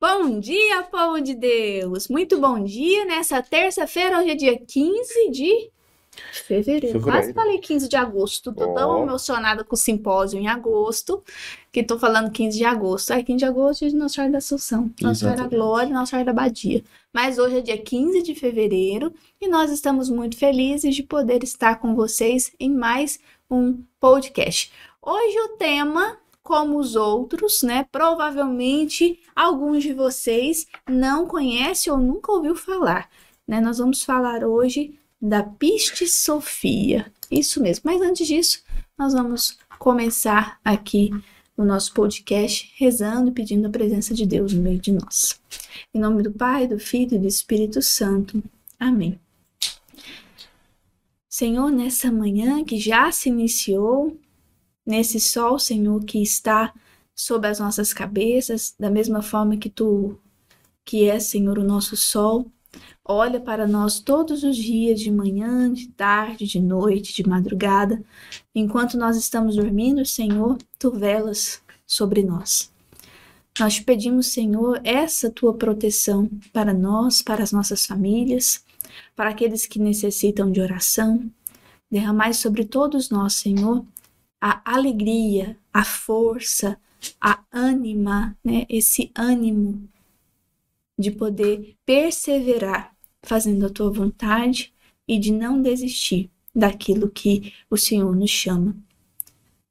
Bom dia, povo de Deus! Muito bom dia nessa terça-feira, hoje é dia 15 de fevereiro. Fevereiro. Quase falei 15 de agosto. Tô tão Ó. emocionada com o simpósio em agosto que tô falando 15 de agosto. Ai, 15 de agosto, dia de Nossa Senhora da Assunção, Nossa Senhora da. Glória, Nossa Senhora da Badia. Mas hoje é dia 15 de fevereiro e nós estamos muito felizes de poder estar com vocês em mais um podcast. Hoje o tema, como os outros, né? Provavelmente alguns de vocês não conhecem ou nunca ouviu falar, né? Nós vamos falar hoje da pistisofia. Isso mesmo. Mas antes disso, nós vamos começar aqui o nosso podcast rezando e pedindo a presença de Deus no meio de nós. Em nome do Pai, do Filho e do Espírito Santo. Amém. Senhor, nessa manhã que já se iniciou, nesse sol, Senhor, que está sobre as nossas cabeças, da mesma forma que tu, que é, Senhor, o nosso sol, olha para nós todos os dias, de manhã, de tarde, de noite, de madrugada. Enquanto nós estamos dormindo, Senhor, tu velas sobre nós. Nós te pedimos, Senhor, essa tua proteção para nós, para as nossas famílias, para aqueles que necessitam de oração. Derramai sobre todos nós, Senhor, a alegria, a força, a ânima, né? Esse ânimo de poder perseverar fazendo a tua vontade e de não desistir daquilo que o Senhor nos chama.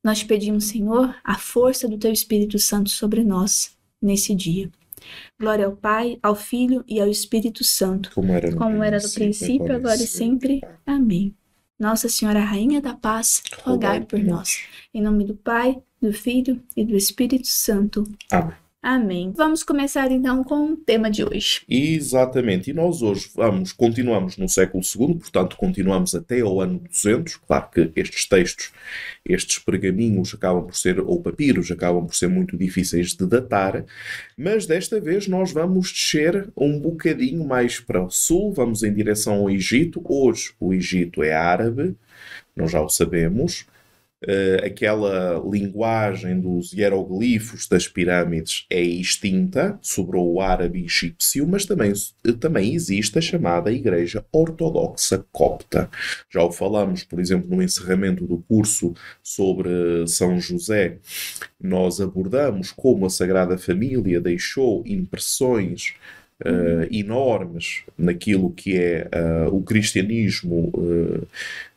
Nós te pedimos, Senhor, a força do teu Espírito Santo sobre nós nesse dia. Glória ao Pai, ao Filho e ao Espírito Santo, Como era no como era no princípio, agora e sempre. Amém. Nossa Senhora Rainha da Paz, rogai por nós. Em nome do Pai, do Filho e do Espírito Santo. Amém. Amém. Vamos começar então com o tema de hoje. Exatamente. E nós hoje vamos, continuamos no século II, portanto, continuamos até ao ano 200. Claro que estes textos, estes pergaminhos acabam por ser, ou papiros, acabam por ser muito difíceis de datar, mas desta vez nós vamos descer um bocadinho mais para o sul, vamos em direção ao Egito. Hoje o Egito é árabe, nós já o sabemos. Eh, aquela linguagem dos hieroglifos das pirâmides é extinta, sobrou o árabe egípcio, mas também, também existe a chamada Igreja Ortodoxa Copta. Já o falamos, por exemplo, no encerramento do curso sobre São José, nós abordamos como a Sagrada Família deixou impressões eh, enormes naquilo que é eh, o cristianismo, eh,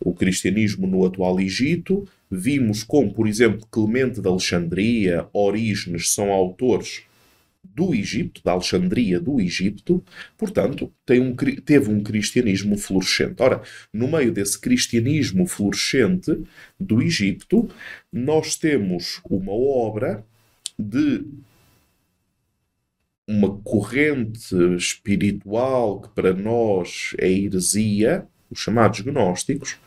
o cristianismo no atual Egito. Vimos como, por exemplo, Clemente de Alexandria, Orígenes são autores do Egito, da Alexandria do Egito, portanto, um, teve um cristianismo florescente. Ora, no meio desse cristianismo florescente do Egito, nós temos uma obra de uma corrente espiritual que para nós é heresia, os chamados gnósticos,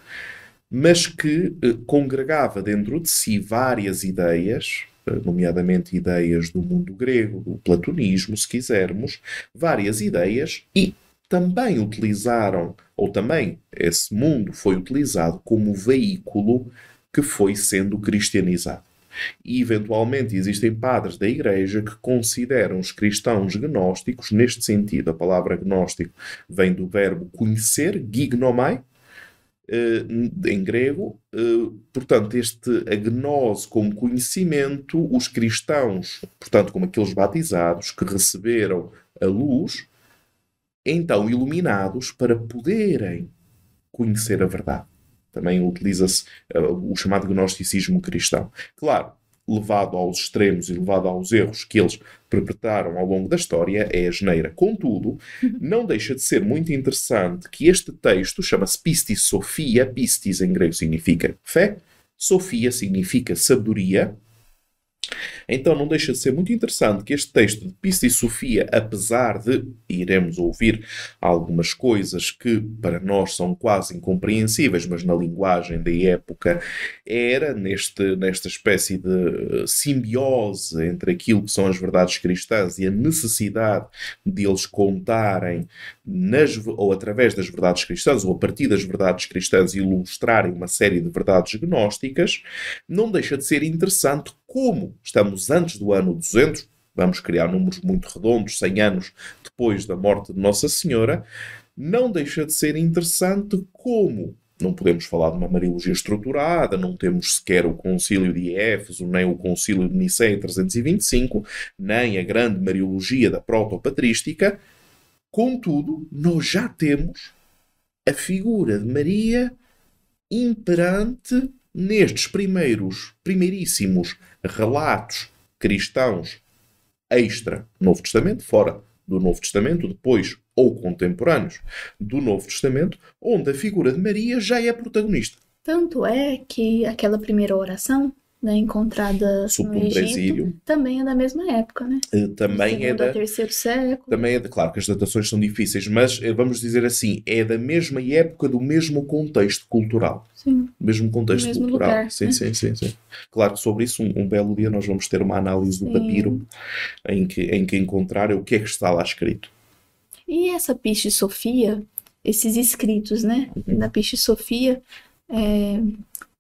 mas que eh, congregava dentro de si várias ideias, eh, nomeadamente ideias do mundo grego, do platonismo, se quisermos, várias ideias, e também utilizaram, ou também esse mundo foi utilizado como veículo que foi sendo cristianizado. E, eventualmente, existem padres da Igreja que consideram os cristãos gnósticos, neste sentido, a palavra gnóstico vem do verbo conhecer, gignomai, eh, em grego. Eh, portanto, este a gnose como conhecimento, os cristãos, portanto, como aqueles batizados que receberam a luz, então iluminados para poderem conhecer a verdade. Também utiliza-se eh, o chamado gnosticismo cristão. Claro, levado aos extremos e levado aos erros que eles perpetraram ao longo da história, é a geneira. Contudo, não deixa de ser muito interessante que este texto chama-se Pistis Sofia. Pistis em grego significa fé, Sofia significa sabedoria. Então não deixa de ser muito interessante que este texto de Pistis Sofia, apesar de iremos ouvir algumas coisas que para nós são quase incompreensíveis, mas na linguagem da época era neste, nesta espécie de eh, simbiose entre aquilo que são as verdades cristãs e a necessidade de eles contarem nas, ou através das verdades cristãs, ou a partir das verdades cristãs, ilustrarem uma série de verdades gnósticas, não deixa de ser interessante como estamos antes do ano 200, vamos criar números muito redondos, 100 anos depois da morte de Nossa Senhora, não deixa de ser interessante como não podemos falar de uma Mariologia estruturada, não temos sequer o Concílio de Éfeso, nem o Concílio de Nicéia 325, nem a grande Mariologia da Protopatrística. Contudo, nós já temos a figura de Maria imperante nestes primeiros, primeiríssimos relatos cristãos extra Novo Testamento, fora do Novo Testamento, depois ou contemporâneos do Novo Testamento, onde a figura de Maria já é protagonista. Tanto é que aquela primeira oração né, encontrada no Egito, também é da mesma época, né? Uh, também é da terceiro século. Também é claro que as datações são difíceis, mas eh, vamos dizer assim, é da mesma época do mesmo contexto cultural. Sim. Mesmo contexto mesmo cultural. Lugar, sim, né? sim, sim, sim. Claro que sobre isso um, um, belo dia nós vamos ter uma análise do sim. papiro em que em que encontrar o que é que está lá escrito. E essa Piche Sofia, esses escritos, né, uhum. da Piche Sofia, é,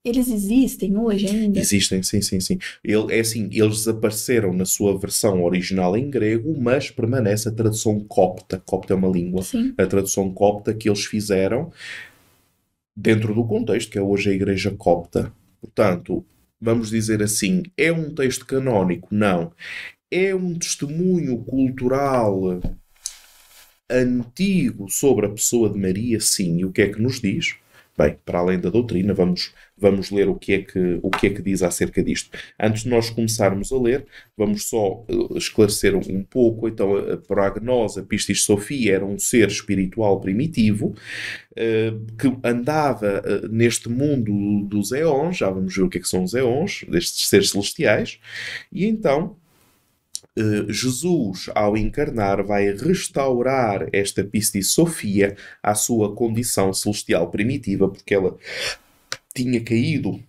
eles existem hoje ainda? Existem, sim, sim, sim. Ele, é assim, eles desapareceram na sua versão original em grego, mas permanece a tradução copta. Copta é uma língua. Sim. A tradução copta que eles fizeram dentro do contexto que é hoje a Igreja Copta. Portanto, vamos dizer assim, é um texto canónico? Não. É um testemunho cultural antigo sobre a pessoa de Maria? Sim. E o que é que nos diz? Bem, para além da doutrina, vamos, vamos ler o que, é que, o que é que diz acerca disto. Antes de nós começarmos a ler, vamos só uh, esclarecer um, pouco. Então, a, para a Gnose, a Pistis Sofia era um ser espiritual primitivo uh, que andava uh, neste mundo dos éons, já vamos ver o que é que são os éons, destes seres celestiais, e então Jesus, ao encarnar, vai restaurar esta Pistis Sofia à sua condição celestial primitiva, porque ela tinha caído.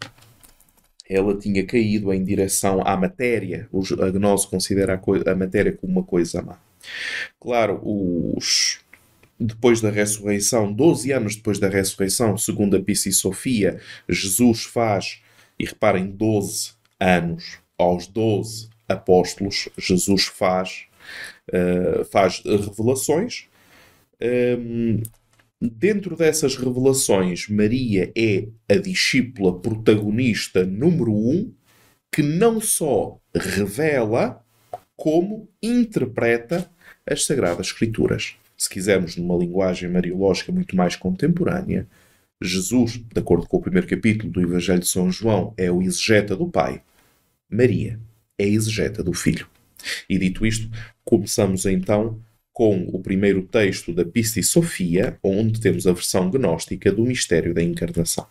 Ela tinha caído em direção à matéria. A gnose considera a, a matéria como uma coisa má. Claro, os, depois da ressurreição, 12 anos depois da ressurreição, segundo a Piscis Sofia, Jesus faz, e reparem, 12 anos, aos 12 apóstolos, Jesus faz, uh, faz revelações. Um, dentro dessas revelações, Maria é a discípula protagonista número um que não só revela, como interpreta as Sagradas Escrituras. Se quisermos, numa linguagem mariológica muito mais contemporânea, Jesus, de acordo com o primeiro capítulo do Evangelho de São João, é o exegeta do Pai. Maria é exegeta do Filho. E dito isto, começamos então com o primeiro texto da Pistis Sofia, onde temos a versão gnóstica do mistério da encarnação.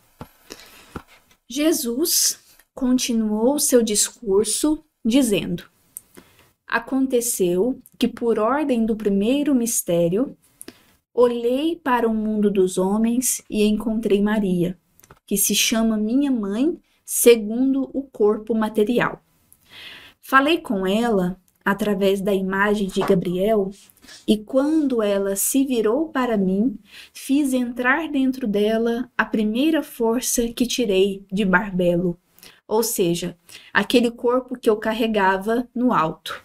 Jesus continuou seu discurso dizendo: Aconteceu que, por ordem do primeiro mistério, olhei para o mundo dos homens e encontrei Maria, que se chama minha mãe, segundo o corpo material. Falei com ela através da imagem de Gabriel, e quando ela se virou para mim, fiz entrar dentro dela a primeira força que tirei de Barbelo, ou seja, aquele corpo que eu carregava no alto.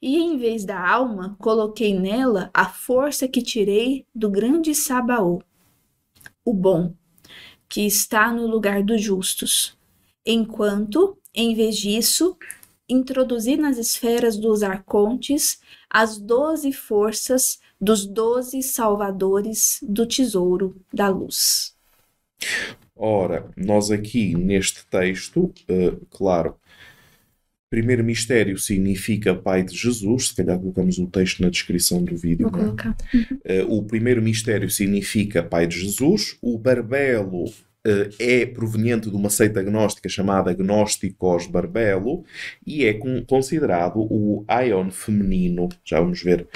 E em vez da alma, coloquei nela a força que tirei do grande Sabaô, o bom, que está no lugar dos justos. Enquanto, em vez disso, introduzir nas esferas dos arcontes as doze forças dos doze salvadores do tesouro da luz. Ora, nós aqui neste texto, uh, claro, primeiro mistério significa Pai de Jesus, se calhar colocamos o texto na descrição do vídeo. Vou colocar. Uh, o primeiro mistério significa Pai de Jesus, o barbelo é proveniente de uma seita agnóstica chamada Gnósticos Barbelo e é considerado o Ion feminino. Já vamos ver.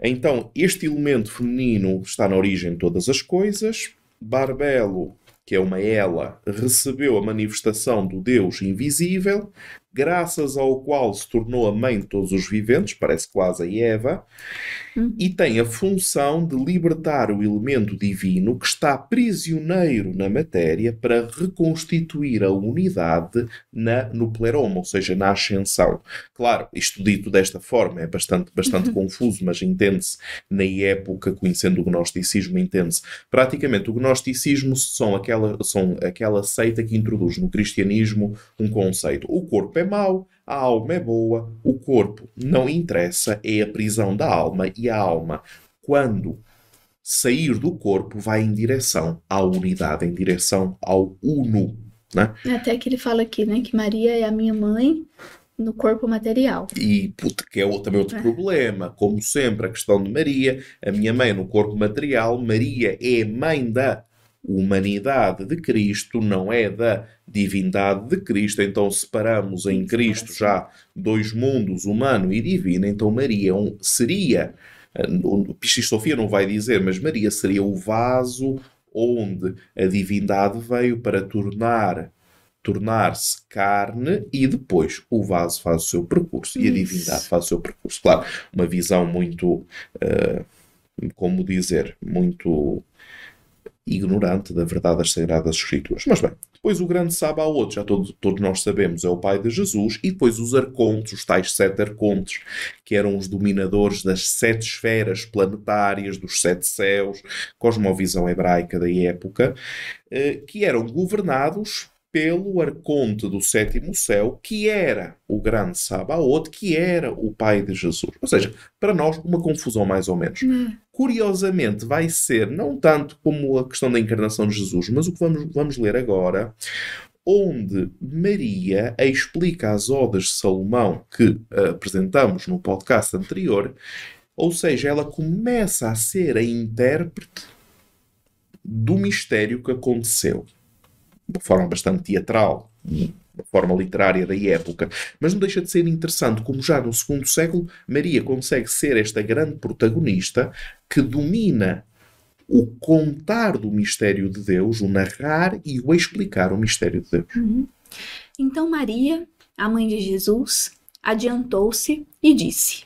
Então, este elemento feminino está na origem de todas as coisas. Barbelo, que é uma ela, recebeu a manifestação do Deus invisível. Graças ao qual se tornou a mãe de todos os viventes, parece quase a Eva, hum. e tem a função de libertar o elemento divino que está prisioneiro na matéria para reconstituir a unidade na, no pleroma, ou seja, na ascensão. Claro, isto dito desta forma é bastante, bastante uhum. confuso, mas entende-se na época, conhecendo o gnosticismo, entende-se. Praticamente, o gnosticismo são aquela, são aquela seita que introduz no cristianismo um conceito. O corpo é mau, a alma é boa, o corpo não interessa, é a prisão da alma e a alma, quando sair do corpo, vai em direção à unidade, em direção ao uno. Né? Até que ele fala aqui, né, que Maria é a minha mãe no corpo material. E puto, que é também outro é. problema, como sempre, a questão de Maria, a minha mãe no corpo material, Maria é mãe da humanidade de Cristo, não é da divindade de Cristo. Então separamos em Cristo já dois mundos, humano e divino. Então Maria seria, uh, Sofia não vai dizer, mas Maria seria o vaso onde a divindade veio para tornar tornar-se carne e depois o vaso faz o seu percurso Isso. e a divindade faz o seu percurso. Claro, uma visão muito, uh, como dizer, muito ignorante da verdade das Sagradas Escrituras. Mas bem, depois o grande Sabaote, já todos, todos nós sabemos, é o pai de Jesus, e depois os arcontes, os tais sete arcontes, que eram os dominadores das sete esferas planetárias, dos sete céus, cosmovisão hebraica da época, eh, que eram governados pelo arconte do sétimo céu, que era o grande Sabaote, que era o pai de Jesus. Ou seja, para nós, uma confusão mais ou menos. Hum. Curiosamente, vai ser, não tanto como a questão da encarnação de Jesus, mas o que vamos, vamos ler agora, onde Maria explica as odas de Salomão que uh, apresentamos no podcast anterior, ou seja, ela começa a ser a intérprete do mistério que aconteceu de forma bastante teatral, uma forma literária da época, mas não deixa de ser interessante como já no segundo século Maria consegue ser esta grande protagonista que domina o contar do mistério de Deus, o narrar e o explicar o mistério de Deus. Uhum. Então Maria, a mãe de Jesus, adiantou-se e disse: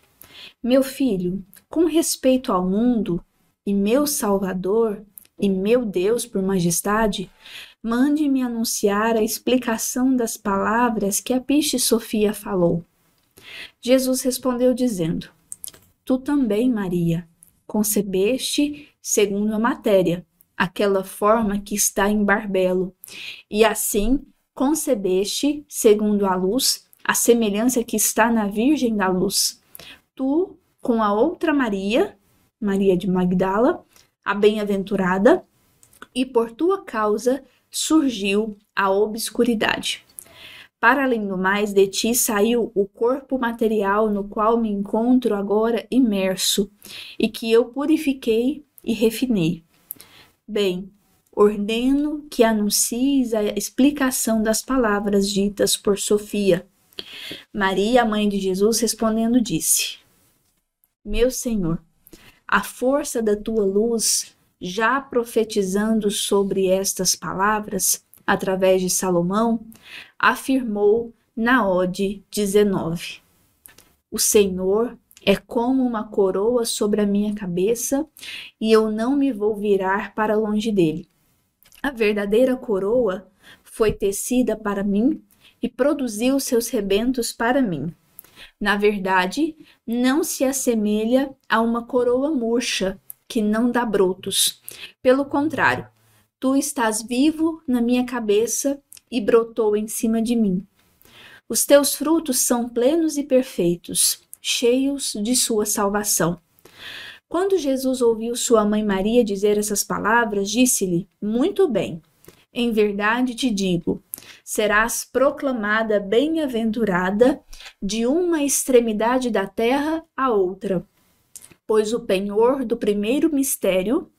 Meu filho, com respeito ao mundo e meu Salvador e meu Deus por majestade, mande-me anunciar a explicação das palavras que a Piche Sofia falou. Jesus respondeu dizendo: Tu também, Maria, concebeste segundo a matéria, aquela forma que está em Barbelo, e assim concebeste segundo a luz, a semelhança que está na Virgem da Luz. Tu, com a outra Maria, Maria de Magdala, a bem-aventurada, e por tua causa surgiu a obscuridade. Para além do mais, de ti saiu o corpo material no qual me encontro agora imerso, e que eu purifiquei e refinei. Bem, ordeno que anuncies a explicação das palavras ditas por Sofia. Maria, mãe de Jesus, respondendo, disse: Meu Senhor, a força da tua luz já profetizando sobre estas palavras, através de Salomão, afirmou na Ode 19: O Senhor é como uma coroa sobre a minha cabeça, e eu não me vou virar para longe dele. A verdadeira coroa foi tecida para mim e produziu seus rebentos para mim. Na verdade, não se assemelha a uma coroa murcha que não dá brotos. Pelo contrário, tu estás vivo na minha cabeça e brotou em cima de mim. Os teus frutos são plenos e perfeitos, cheios de sua salvação. Quando Jesus ouviu sua mãe Maria dizer essas palavras, disse-lhe: Muito bem. Em verdade te digo, serás proclamada bem-aventurada de uma extremidade da terra à outra pois o penhor do primeiro mistério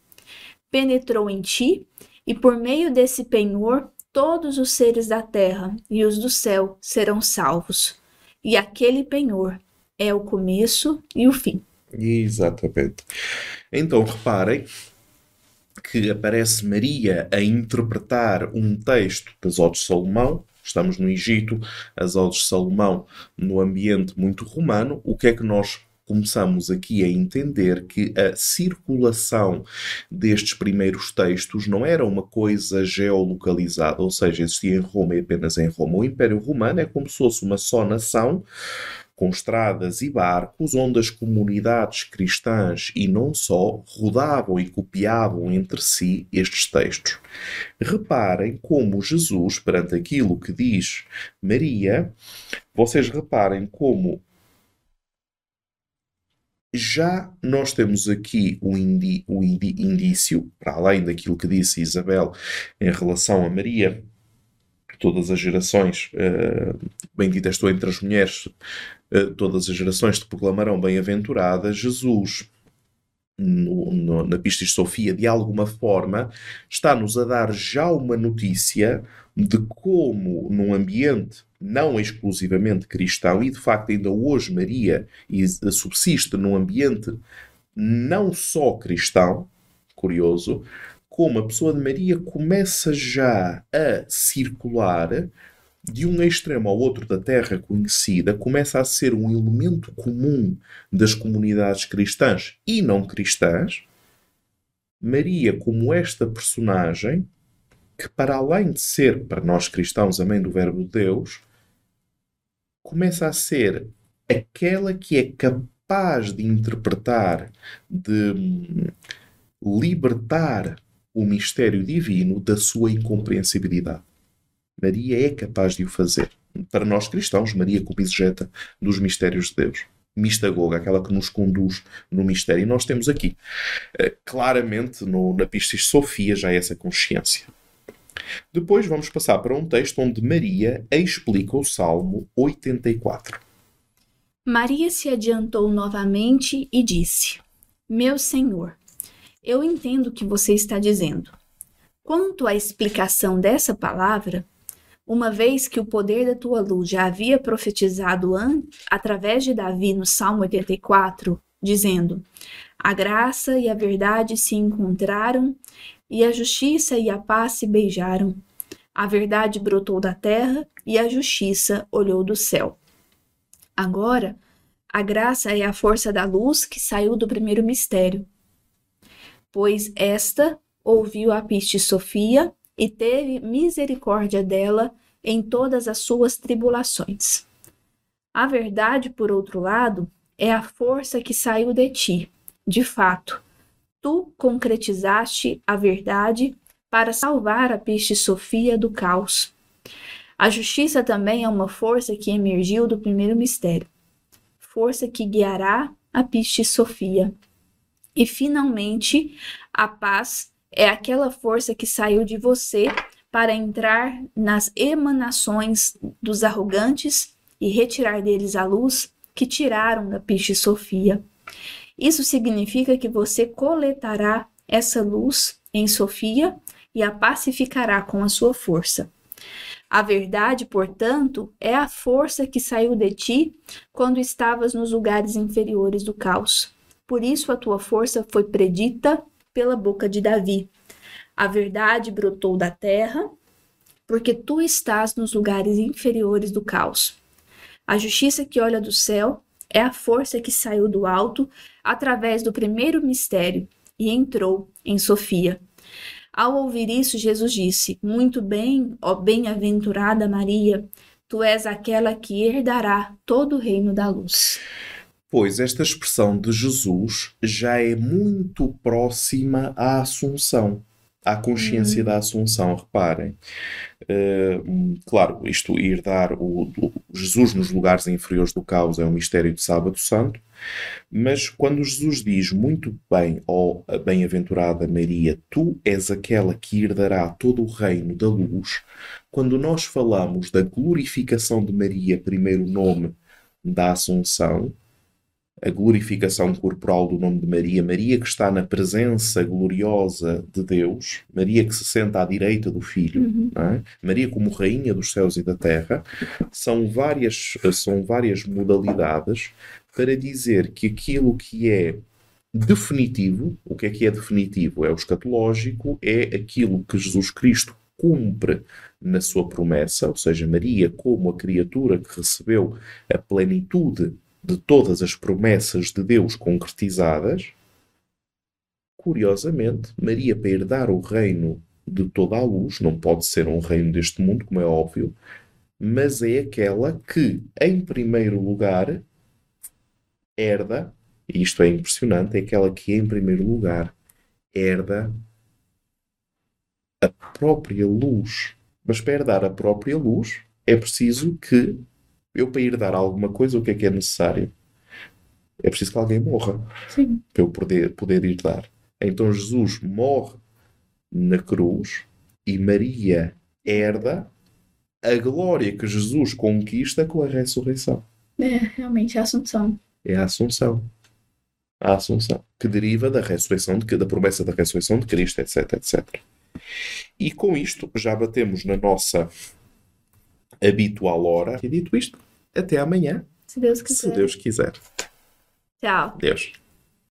penetrou em ti, e por meio desse penhor todos os seres da terra e os do céu serão salvos. E aquele penhor é o começo e o fim. Exatamente. Então reparem que aparece Maria a interpretar um texto das Odes de Salomão, estamos no Egito, as odes de Salomão no ambiente muito romano, o que é que nós começamos aqui a entender que a circulação destes primeiros textos não era uma coisa geolocalizada, ou seja, existia em Roma e apenas em Roma. O Império Romano é como se fosse uma só nação com estradas e barcos, onde as comunidades cristãs e não só rodavam e copiavam entre si estes textos. Reparem como Jesus, perante aquilo que diz Maria, vocês reparem como já nós temos aqui o, indi, o indi, indício, para além daquilo que disse Isabel em relação a Maria, todas as gerações, uh, bendita estou entre as mulheres, uh, todas as gerações te proclamarão bem-aventurada, Jesus, no, no, na Pista de Sofia, de alguma forma, está-nos a dar já uma notícia de como, num ambiente não exclusivamente cristão, e de facto ainda hoje Maria subsiste num ambiente não só cristão, curioso, como a pessoa de Maria começa já a circular de um extremo ao outro da Terra conhecida, começa a ser um elemento comum das comunidades cristãs e não cristãs. Maria, como esta personagem, que para além de ser, para nós cristãos, a mãe do Verbo de Deus, começa a ser aquela que é capaz de interpretar, de hum, libertar o mistério divino da sua incompreensibilidade. Maria é capaz de o fazer. Para nós cristãos, Maria como exegeta dos mistérios de Deus. Mistagoga, aquela que nos conduz no mistério. E nós temos aqui, eh, claramente, no, na Pistis Sofia, já essa consciência. Depois vamos passar para um texto onde Maria explica o Salmo 84. Maria se adiantou novamente e disse: Meu Senhor, eu entendo o que você está dizendo. Quanto à explicação dessa palavra, uma vez que o poder da tua luz já havia profetizado através de Davi no Salmo 84, dizendo: A graça e a verdade se encontraram, e a justiça e a paz se beijaram. A verdade brotou da terra, e a justiça olhou do céu. Agora, a graça é a força da luz que saiu do primeiro mistério pois esta ouviu a piste Sofia e teve misericórdia dela em todas as suas tribulações. A verdade, por outro lado, é a força que saiu de ti. De fato, tu concretizaste a verdade para salvar a piste Sofia do caos. A justiça também é uma força que emergiu do primeiro mistério, força que guiará a piste Sofia. E finalmente, a paz é aquela força que saiu de você para entrar nas emanações dos arrogantes e retirar deles a luz que tiraram da Piche Sofia. Isso significa que você coletará essa luz em Sofia e a pacificará com a sua força. A verdade, portanto, é a força que saiu de ti quando estavas nos lugares inferiores do caos. Por isso a tua força foi predita pela boca de Davi. A verdade brotou da terra, porque tu estás nos lugares inferiores do caos. A justiça que olha do céu é a força que saiu do alto através do primeiro mistério e entrou em Sofia. Ao ouvir isso, Jesus disse: Muito bem, ó bem-aventurada Maria, tu és aquela que herdará todo o reino da luz pois esta expressão de Jesus já é muito próxima à Assunção, à consciência uhum. da Assunção. Reparem, uh, claro, isto ir dar o, o, Jesus nos lugares inferiores do caos é um mistério de Sábado Santo, mas quando Jesus diz muito bem, ó oh, bem-aventurada Maria, tu és aquela que herdará todo o reino da luz, quando nós falamos da glorificação de Maria, primeiro nome da Assunção, a glorificação corporal do nome de Maria, Maria que está na presença gloriosa de Deus, Maria que se senta à direita do Filho, uhum. é? Maria como rainha dos céus e da terra, são várias, são várias modalidades para dizer que aquilo que é definitivo, o que é que é definitivo? É o escatológico, é aquilo que Jesus Cristo cumpre na sua promessa, ou seja, Maria, como a criatura que recebeu a plenitude de todas as promessas de Deus concretizadas, curiosamente, Maria, para herdar o reino de toda a luz, não pode ser um reino deste mundo, como é óbvio, mas é aquela que, em primeiro lugar, herda, e isto é impressionante, é aquela que, em primeiro lugar, herda a própria luz. Mas para herdar a própria luz, é preciso que eu, para herdar alguma coisa, o que é que é necessário? É preciso que alguém morra Sim. para eu poder, poder herdar. Então Jesus morre na cruz e Maria herda a glória que Jesus conquista com a ressurreição. É, realmente, a Assunção. É a Assunção. A Assunção. Que deriva da ressurreição, de, da promessa da ressurreição de Cristo, etc, etc. E com isto já batemos na nossa habitual hora. E dito isto, até amanhã, Se Deus quiser. se Deus quiser. Tchau. Deus.